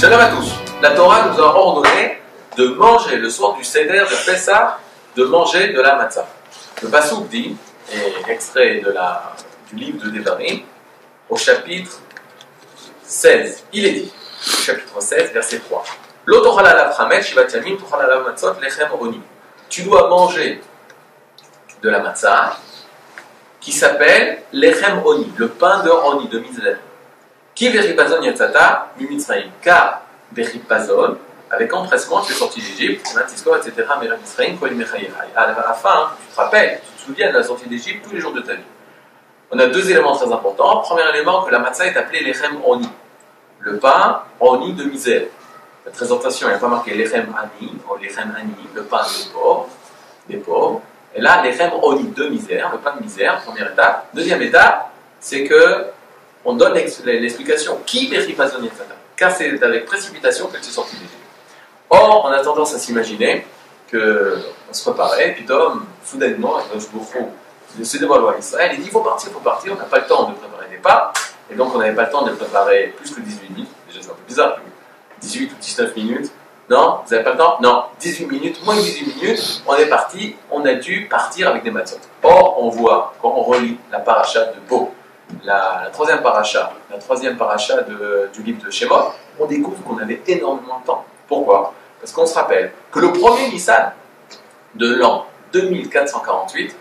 Shalom à tous. La Torah nous a ordonné de manger le soir du Seder de Pessah, de manger de la matzah. Le Passouk dit, et extrait du livre de Devarim, au chapitre 16, il est dit, au chapitre 16, verset 3. Tu dois manger de la matzah qui s'appelle lechem oni, le pain de oni, de Mizraim. Qui veripazon yatzata mimitzraim Car veripazon, avec empressement, tu es sorti d'Égypte, Natiskor, etc., Mizraim, Kohen Mechayechai. À la fin, tu te rappelles, tu te souviens de la sortie d'Égypte tous les jours de ta vie. On a deux éléments très importants. Premier élément, que la matzah est appelée lechem oni, le pain oni de misère. La présentation, il n'y a pas marqué lechem ani, ou lechem ani, le pain des pauvres, des pauvres. Et là, lechem oni de misère, le pain de misère, première étape. Deuxième étape, c'est que on donne l'explication. Qui pas Car c'est avec précipitation qu'elle s'est sortie d'Égypte. Or, on a tendance à s'imaginer qu'on se préparait, puis Tom, soudainement, il se dévoile à Israël, il dit il faut partir, il faut partir, on n'a pas le temps de préparer des pas, et donc on n'avait pas le temps de préparer plus que 18 minutes, déjà c'est un peu bizarre, 18 ou 19 minutes, non Vous n'avez pas le temps? Non 18 minutes, moins de 18 minutes, on est parti, on a dû partir avec des matzot. Or, on voit, quand on relit la paracha de Beau, la, troisième paracha, la troisième paracha du livre de Shemot, on découvre qu'on avait énormément de temps. Pourquoi? Parce qu'on se rappelle que le premier Nissan de l'an 2448,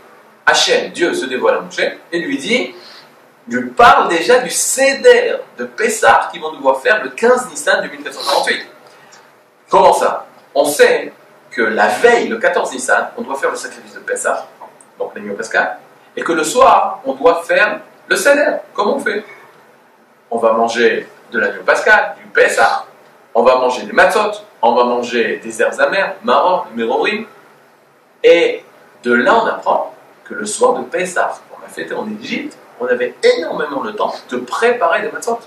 Hachem, Dieu se dévoile à Moshe et lui dit lui parle déjà du Seder de Pessah qu'ils vont devoir faire le 15 Nissan 2448. Comment ça? On sait que la veille, le 14 Nissan, on doit faire le sacrifice de Pessah, donc l'agneau pascal, et que le soir, on doit faire le Seder. Comment on fait? On va manger de l'agneau pascal, du Pessah, on va manger des matzot, on va manger des herbes amères, marron, mérorim, et de là on apprend que le soir de Pessah, on a fêté en Égypte, on avait énormément de temps de préparer des matzot.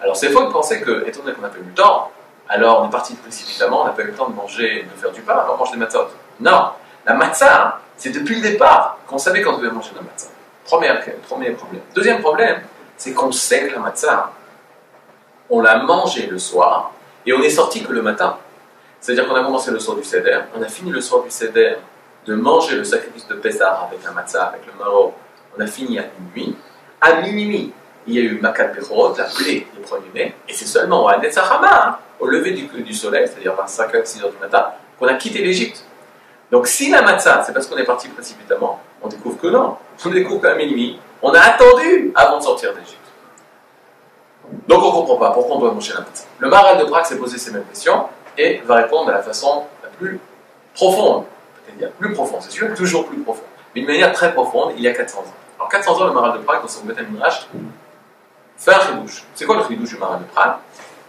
Alors c'est faux de penser que, étant donné qu'on n'a pas eu le temps, alors on est parti précipitamment, on n'a pas eu le temps de manger, de faire du pain, alors on mange des matzot. Non, la matzah, c'est depuis le départ qu'on savait qu'on devait manger de la matzah. Premier, premier problème. Deuxième problème, c'est qu'on sait que la matzah, on l'a mangé le soir et on est sorti que le matin. C'est-à-dire qu'on a commencé le soir du Seder, on a fini le soir du Seder de manger le sacrifice de Pessah avec la matzah, avec le maro, on a fini à minuit. À minuit, il y a eu Makat Bechorot, la plaie des premiers-nés, et c'est seulement à Netzachama, hein, au lever du, du soleil, c'est-à-dire vers 5h, 6h du matin, qu'on a quitté l'Égypte. Donc si la matzah, c'est parce qu'on est parti précipitamment, on découvre que non. On découvre qu'à minuit, on a attendu avant de sortir d'Égypte. Donc on ne comprend pas pourquoi on doit manger la matzah. Le maral de Prague s'est posé ces mêmes questions et va répondre de la façon la plus profonde. C'est-à-dire plus profonde, c'est sûr, toujours plus profonde. Mais d'une manière très profonde, il y a 400 ans. Alors 400 ans, le maral de Prague, dans son Beth Midrash, fait un chidouche. C'est quoi le chidouche du maral de Prague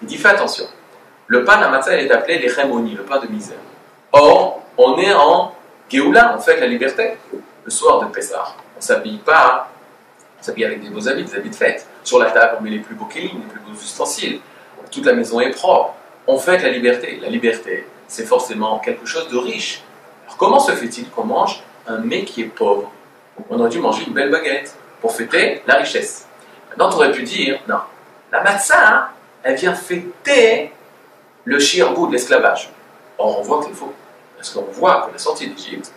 Il dit fais attention. Le pain de la matzah, est appelé les le pain de misère. Or, on est en Géoula, on fait la liberté. Le soir de Pessah, on ne s'habille pas, on s'habille avec des beaux habits, des habits de fête. Sur la table, on met les plus beaux kélim, les plus beaux ustensiles. Toute la maison est propre. On fête la liberté. La liberté, c'est forcément quelque chose de riche. Alors comment se fait-il qu'on mange un mec qui est pauvre? On aurait dû manger une belle baguette pour fêter la richesse. Maintenant, tu aurais pu dire, non, la matzah, elle vient fêter le shirbou de l'esclavage. Or, on voit que c'est. Parce qu'on voit que la sortie d'Égypte,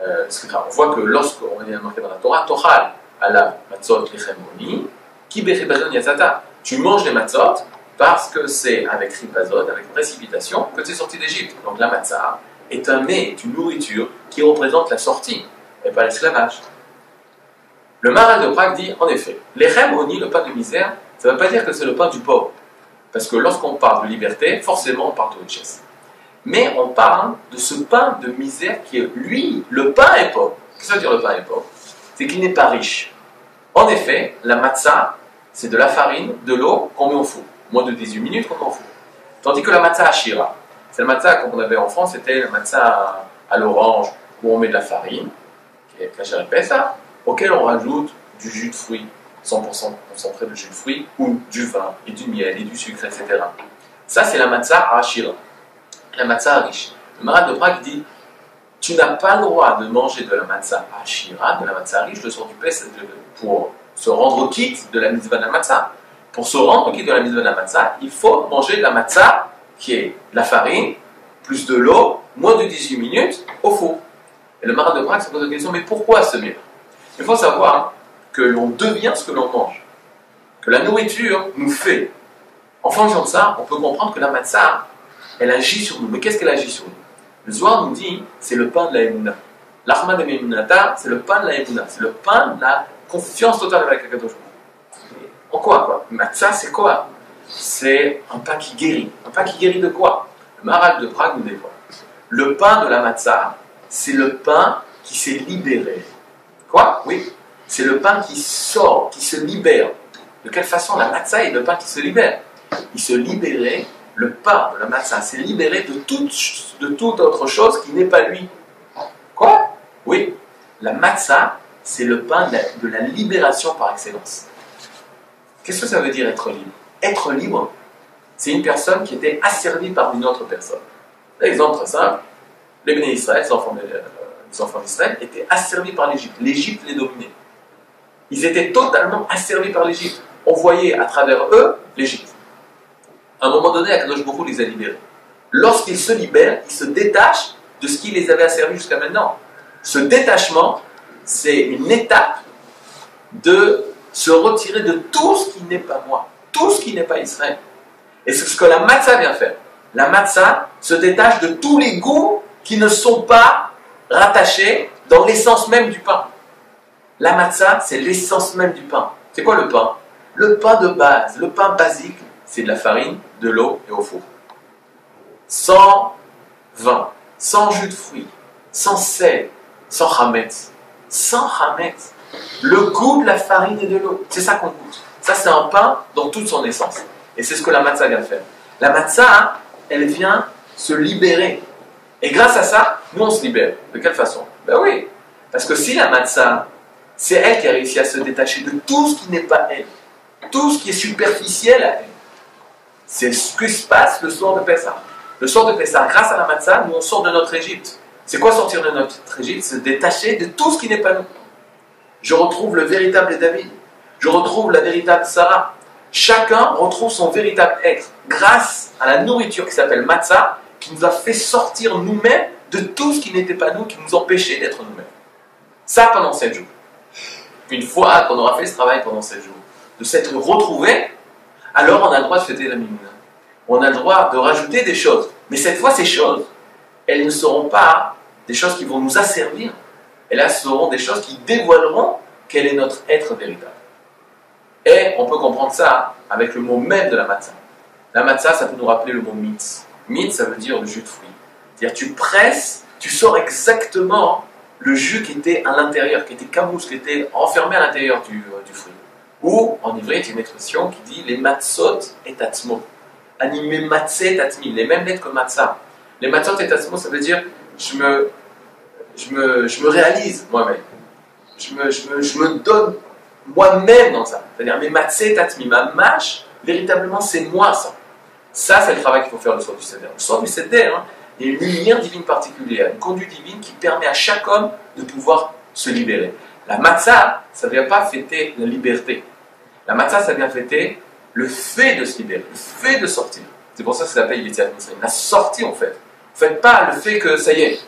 euh, on voit que lorsqu'on est marqué dans la Torah, Tochal, à la matzot lichemoni, qui yazata. Tu manges les matzot parce que c'est avec ripazot, avec précipitation, que tu es sorti d'Égypte. Donc la matzah est un mets, une nourriture qui représente la sortie, et pas l'esclavage. Le maral de Prague dit, en effet, oni, le pain de misère, ça ne veut pas dire que c'est le pain du pauvre. Parce que lorsqu'on parle de liberté, forcément on parle de richesse mais on parle de ce pain de misère qui est, lui, le pain est pauvre. Qu'est-ce que ça veut dire le pain est pauvre? C'est qu'il n'est pas riche. En effet, la matzah, c'est de la farine, de l'eau qu'on met au four. Moins de 18 minutes qu'on met au. Tandis que la matzah ashira, c'est la matzah qu'on avait en France, c'était la matzah à l'orange, où on met de la farine, qui est la ça, auquel on rajoute du jus de fruits, 100% concentré de jus de fruits, ou du vin, et du miel, et du sucre, etc. Ça, c'est la matzah ashira la matzah riche. Le Marat de Prague dit Tu n'as pas le droit de manger de la matzah ashira, de la matzah riche, le soir du Pes, pour se rendre quitte de la mitzvah de la matzah. Pour se rendre quitte de la mise de la matzah, il faut manger de la matzah, qui est la farine, plus de l'eau, moins de 18 minutes, au four. Et le marin de Prague se pose la question, mais pourquoi ce miracle? Il faut savoir que l'on devient ce que l'on mange. Que la nourriture nous fait. En fonction de ça, on peut comprendre que la matzah, elle agit sur nous. Mais qu'est-ce qu'elle agit sur nous Le Zohar nous dit, c'est le pain de la Emouna. L'Achmad de Memunata, c'est le pain de la Emouna. C'est le pain de la confiance totale avec la Kadosh En quoi, quoi Matzah, c'est quoi C'est un pain qui guérit. Un pain qui guérit de quoi Le Maral de Prague nous dévoile. Le pain de la matzah, c'est le pain qui s'est libéré. Quoi Oui. C'est le pain qui sort, qui se libère. De quelle façon la matzah est le pain qui se libère? Il se libérait, le pain de la matzah s'est libéré de toute, autre chose qui n'est pas lui. Quoi? Oui. La matzah, c'est le pain de la, libération par excellence. Qu'est-ce que ça veut dire être libre? Être libre, c'est une personne qui était asservie par une autre personne. Exemple très simple, les bénis Israël, les enfants, d'Israël, étaient asservis par l'Égypte. L'Égypte les dominait. Ils étaient totalement asservis par l'Égypte. On voyait à travers eux l'Égypte. À un moment donné, Akadosh Baruch les a libérés. Lorsqu'ils se libèrent, ils se détachent de ce qui les avait asservis jusqu'à maintenant. Ce détachement, c'est une étape de se retirer de tout ce qui n'est pas moi, tout ce qui n'est pas Israël. Et c'est ce que la matzah vient faire. La matzah se détache de tous les goûts qui ne sont pas rattachés dans l'essence même du pain. La matzah, c'est l'essence même du pain. C'est quoi le pain? Le pain de base, le pain basique, c'est de la farine, de l'eau et au four. Sans vin, sans jus de fruits, sans sel, sans hametz. Sans hametz. Le goût de la farine et de l'eau, c'est ça qu'on goûte. Ça, c'est un pain dans toute son essence. Et c'est ce que la matzah vient faire. La matzah, elle vient se libérer. Et grâce à ça, nous on se libère. De quelle façon? Ben oui, parce que si la matzah, c'est elle qui a réussi à se détacher de tout ce qui n'est pas elle, tout ce qui est superficiel à elle. C'est ce qui se passe le soir de Pessah. Le soir de Pessah, grâce à la matzah, nous on sort de notre Égypte. C'est quoi sortir de notre Égypte? Se détacher de tout ce qui n'est pas nous. Je retrouve le véritable David. Je retrouve la véritable Sarah. Chacun retrouve son véritable être grâce à la nourriture qui s'appelle matzah, qui nous a fait sortir nous-mêmes de tout ce qui n'était pas nous, qui nous empêchait d'être nous-mêmes. Ça pendant sept jours. Une fois qu'on aura fait ce travail pendant sept jours, de s'être retrouvé, alors on a le droit de fêter la Mimouna. On a le droit de rajouter des choses. Mais cette fois, ces choses, elles ne seront pas des choses qui vont nous asservir. Elles seront des choses qui dévoileront quel est notre être véritable. Et on peut comprendre ça avec le mot même de la matzah. La matzah, ça peut nous rappeler le mot mitz. Mitz, ça veut dire le jus de fruits. C'est-à-dire, tu presses, tu sors exactement le jus qui était à l'intérieur, qui était camousse, qui était enfermé à l'intérieur du, euh, du, fruit. Ou, en hébreu, il y a une expression qui dit les matzot et tatzmo. Animé matzé et tatmi, les mêmes lettres que matzah. Les matzot et tatzmo, ça veut dire je me, je me, je me réalise moi-même. Je me, je, me, je me donne moi-même dans ça. C'est-à-dire, mes matzé tatmi, ma mâche, véritablement, c'est moi ça. Ça, c'est le travail qu'il faut faire le soir du Seder. Le soir du Seder, hein, il y a une lumière divine particulière, une conduite divine qui permet à chaque homme de pouvoir se libérer. La matzah, ça ne vient pas fêter la liberté. La matzah, ça vient fêter le fait de se libérer, le fait de sortir. C'est pour ça que ça s'appelle Mitzrayim. La sortie, en fait. Vous faites pas le fait que ça y est,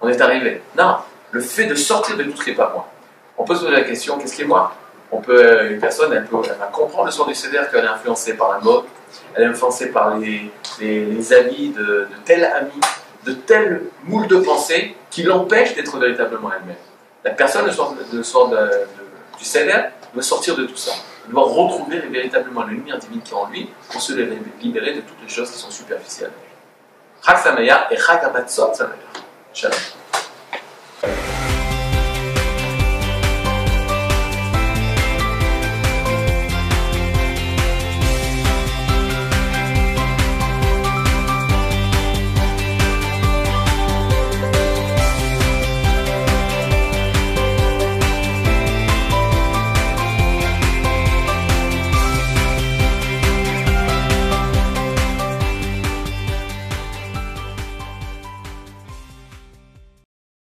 on est arrivé. Non, le fait de sortir de tout ce qui n'est pas moi. On peut se poser la question, qu'est-ce qui est moi? On peut, Une personne, elle, peut, va comprendre le soir du Seder qu'elle est influencée par la mode, elle est influencée par les, les, avis de, de tel ami, de tel moule de pensée qui l'empêche d'être véritablement elle-même. La personne, le soir, soir de, du Seder, doit sortir de tout ça. Elle doit retrouver véritablement la lumière divine qui est en lui pour se libérer de toutes les choses qui sont superficielles. Chag Samaya et Chag. Shalom.